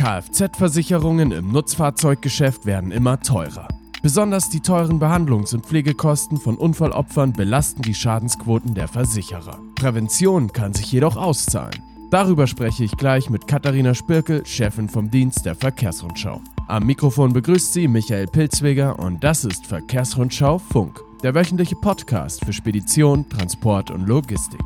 Kfz-Versicherungen im Nutzfahrzeuggeschäft werden immer teurer. Besonders die teuren Behandlungs- und Pflegekosten von Unfallopfern belasten die Schadensquoten der Versicherer. Prävention kann sich jedoch auszahlen. Darüber spreche ich gleich mit Katharina Spirkel, Chefin vom Dienst der Verkehrsrundschau. Am Mikrofon begrüßt sie Michael Pilzweger und das ist Verkehrsrundschau Funk, der wöchentliche Podcast für Spedition, Transport und Logistik.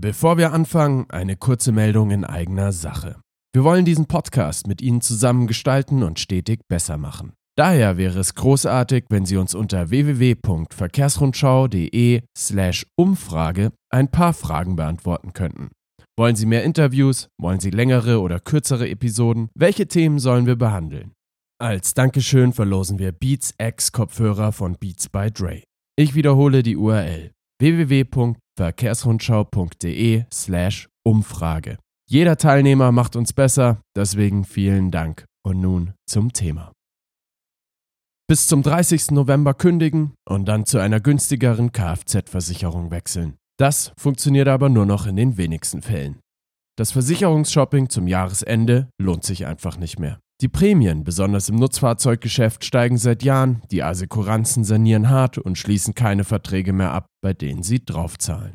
Bevor wir anfangen, eine kurze Meldung in eigener Sache. Wir wollen diesen Podcast mit Ihnen zusammen gestalten und stetig besser machen. Daher wäre es großartig, wenn Sie uns unter www.verkehrsrundschau.de/slash Umfrage ein paar Fragen beantworten könnten. Wollen Sie mehr Interviews? Wollen Sie längere oder kürzere Episoden? Welche Themen sollen wir behandeln? Als Dankeschön verlosen wir Beats X Kopfhörer von Beats by Dre. Ich wiederhole die URL www.verkehrsrundschau.de slash Umfrage. Jeder Teilnehmer macht uns besser, deswegen vielen Dank. Und nun zum Thema. Bis zum 30. November kündigen und dann zu einer günstigeren Kfz-Versicherung wechseln. Das funktioniert aber nur noch in den wenigsten Fällen. Das Versicherungsshopping zum Jahresende lohnt sich einfach nicht mehr. Die Prämien, besonders im Nutzfahrzeuggeschäft, steigen seit Jahren, die Assekuranzen sanieren hart und schließen keine Verträge mehr ab, bei denen sie draufzahlen.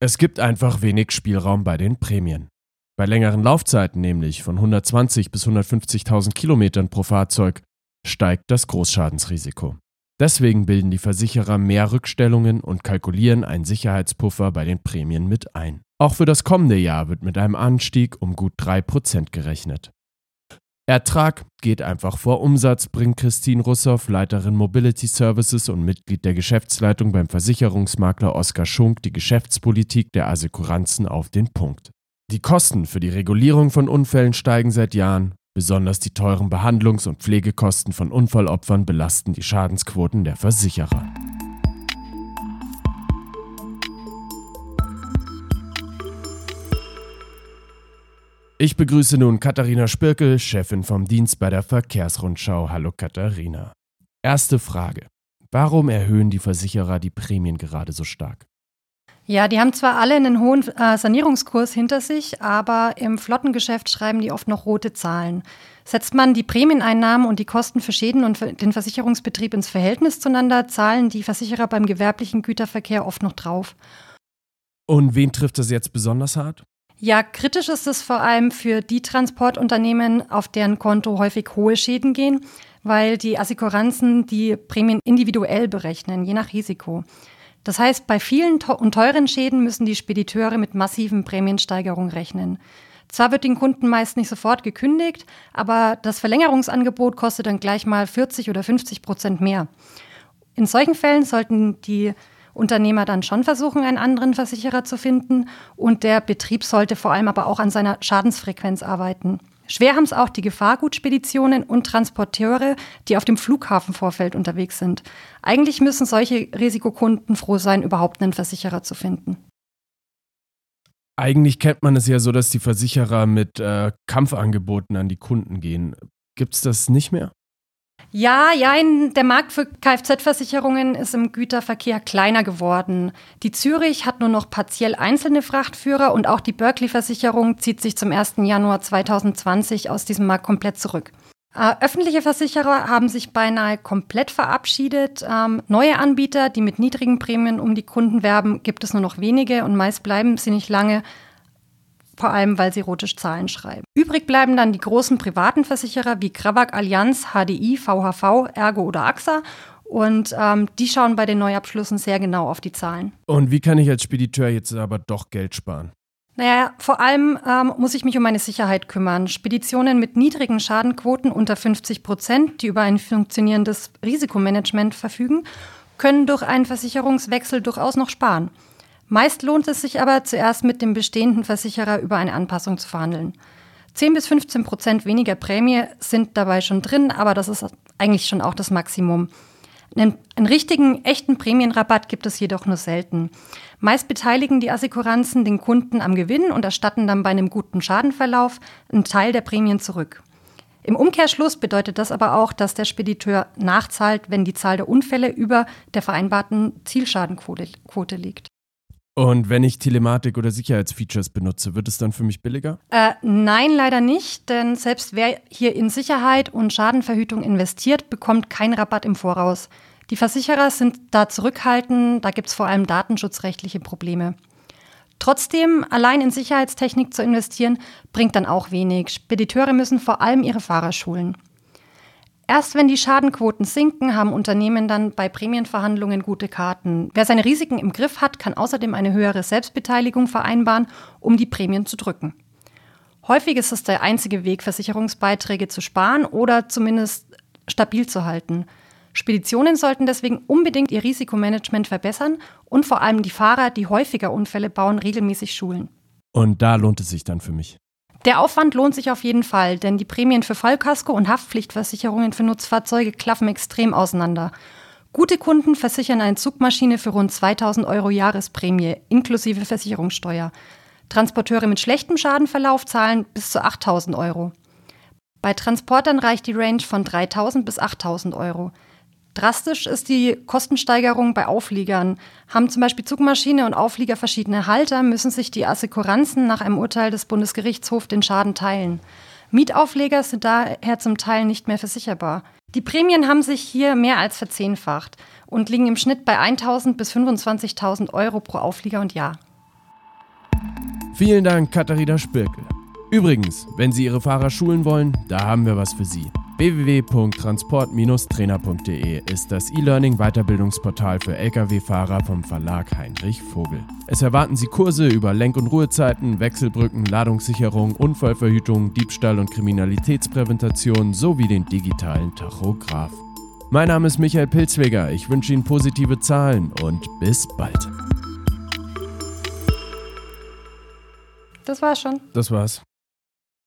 Es gibt einfach wenig Spielraum bei den Prämien. Bei längeren Laufzeiten, nämlich von 120 bis 150.000 Kilometern pro Fahrzeug, steigt das Großschadensrisiko. Deswegen bilden die Versicherer mehr Rückstellungen und kalkulieren einen Sicherheitspuffer bei den Prämien mit ein. Auch für das kommende Jahr wird mit einem Anstieg um gut 3% gerechnet. Ertrag geht einfach vor Umsatz, bringt Christine Russow, Leiterin Mobility Services und Mitglied der Geschäftsleitung beim Versicherungsmakler Oskar Schunk, die Geschäftspolitik der Assekuranzen auf den Punkt. Die Kosten für die Regulierung von Unfällen steigen seit Jahren. Besonders die teuren Behandlungs- und Pflegekosten von Unfallopfern belasten die Schadensquoten der Versicherer. Ich begrüße nun Katharina Spirkel, Chefin vom Dienst bei der Verkehrsrundschau. Hallo Katharina. Erste Frage. Warum erhöhen die Versicherer die Prämien gerade so stark? Ja, die haben zwar alle einen hohen äh, Sanierungskurs hinter sich, aber im Flottengeschäft schreiben die oft noch rote Zahlen. Setzt man die Prämieneinnahmen und die Kosten für Schäden und für den Versicherungsbetrieb ins Verhältnis zueinander, zahlen die Versicherer beim gewerblichen Güterverkehr oft noch drauf. Und wen trifft das jetzt besonders hart? Ja, kritisch ist es vor allem für die Transportunternehmen, auf deren Konto häufig hohe Schäden gehen, weil die Assekuranzen die Prämien individuell berechnen, je nach Risiko. Das heißt, bei vielen und teuren Schäden müssen die Spediteure mit massiven Prämiensteigerungen rechnen. Zwar wird den Kunden meist nicht sofort gekündigt, aber das Verlängerungsangebot kostet dann gleich mal 40 oder 50 Prozent mehr. In solchen Fällen sollten die Unternehmer dann schon versuchen, einen anderen Versicherer zu finden und der Betrieb sollte vor allem aber auch an seiner Schadensfrequenz arbeiten. Schwer haben es auch die Gefahrgutspeditionen und Transporteure, die auf dem Flughafenvorfeld unterwegs sind. Eigentlich müssen solche Risikokunden froh sein, überhaupt einen Versicherer zu finden. Eigentlich kennt man es ja so, dass die Versicherer mit äh, Kampfangeboten an die Kunden gehen. Gibt es das nicht mehr? Ja, ja, der Markt für Kfz-Versicherungen ist im Güterverkehr kleiner geworden. Die Zürich hat nur noch partiell einzelne Frachtführer und auch die Berkeley-Versicherung zieht sich zum 1. Januar 2020 aus diesem Markt komplett zurück. Äh, öffentliche Versicherer haben sich beinahe komplett verabschiedet. Ähm, neue Anbieter, die mit niedrigen Prämien um die Kunden werben, gibt es nur noch wenige und meist bleiben sie nicht lange vor allem weil sie rote Zahlen schreiben. Übrig bleiben dann die großen privaten Versicherer wie Krawak Allianz, HDI, VHV, Ergo oder AXA und ähm, die schauen bei den Neuabschlüssen sehr genau auf die Zahlen. Und wie kann ich als Spediteur jetzt aber doch Geld sparen? Naja, vor allem ähm, muss ich mich um meine Sicherheit kümmern. Speditionen mit niedrigen Schadenquoten unter 50 Prozent, die über ein funktionierendes Risikomanagement verfügen, können durch einen Versicherungswechsel durchaus noch sparen. Meist lohnt es sich aber, zuerst mit dem bestehenden Versicherer über eine Anpassung zu verhandeln. 10 bis 15 Prozent weniger Prämie sind dabei schon drin, aber das ist eigentlich schon auch das Maximum. Einen, einen, richtigen, echten Prämienrabatt gibt es jedoch nur selten. Meist beteiligen die Assekuranzen den Kunden am Gewinn und erstatten dann bei einem guten Schadenverlauf einen Teil der Prämien zurück. Im Umkehrschluss bedeutet das aber auch, dass der Spediteur nachzahlt, wenn die Zahl der Unfälle über der vereinbarten Zielschadenquote liegt. Und wenn ich Telematik oder Sicherheitsfeatures benutze, wird es dann für mich billiger? Äh, nein, leider nicht, denn selbst wer hier in Sicherheit und Schadenverhütung investiert, bekommt keinen Rabatt im Voraus. Die Versicherer sind da zurückhaltend, da gibt es vor allem datenschutzrechtliche Probleme. Trotzdem, allein in Sicherheitstechnik zu investieren, bringt dann auch wenig. Spediteure müssen vor allem ihre Fahrer schulen. Erst wenn die Schadenquoten sinken, haben Unternehmen dann bei Prämienverhandlungen gute Karten. Wer seine Risiken im Griff hat, kann außerdem eine höhere Selbstbeteiligung vereinbaren, um die Prämien zu drücken. Häufig ist es der einzige Weg, Versicherungsbeiträge zu sparen oder zumindest stabil zu halten. Speditionen sollten deswegen unbedingt ihr Risikomanagement verbessern und vor allem die Fahrer, die häufiger Unfälle bauen, regelmäßig schulen. Und da lohnt es sich dann für mich. Der Aufwand lohnt sich auf jeden Fall, denn die Prämien für Vollkasko und Haftpflichtversicherungen für Nutzfahrzeuge klaffen extrem auseinander. Gute Kunden versichern eine Zugmaschine für rund 2000 Euro Jahresprämie inklusive Versicherungssteuer. Transporteure mit schlechtem Schadenverlauf zahlen bis zu 8000 Euro. Bei Transportern reicht die Range von 3000 bis 8000 Euro. Drastisch ist die Kostensteigerung bei Aufliegern. Haben zum Beispiel Zugmaschine und Auflieger verschiedene Halter, müssen sich die Assekuranzen nach einem Urteil des Bundesgerichtshofs den Schaden teilen. Mietaufleger sind daher zum Teil nicht mehr versicherbar. Die Prämien haben sich hier mehr als verzehnfacht und liegen im Schnitt bei 1.000 bis 25.000 Euro pro Auflieger und Jahr. Vielen Dank, Katharina Spirkel. Übrigens, wenn Sie Ihre Fahrer schulen wollen, da haben wir was für Sie www.transport-trainer.de ist das E-Learning-Weiterbildungsportal für Lkw-Fahrer vom Verlag Heinrich Vogel. Es erwarten Sie Kurse über Lenk- und Ruhezeiten, Wechselbrücken, Ladungssicherung, Unfallverhütung, Diebstahl- und Kriminalitätsprävention sowie den digitalen Tachograph. Mein Name ist Michael Pilzweger. Ich wünsche Ihnen positive Zahlen und bis bald. Das war's schon. Das war's.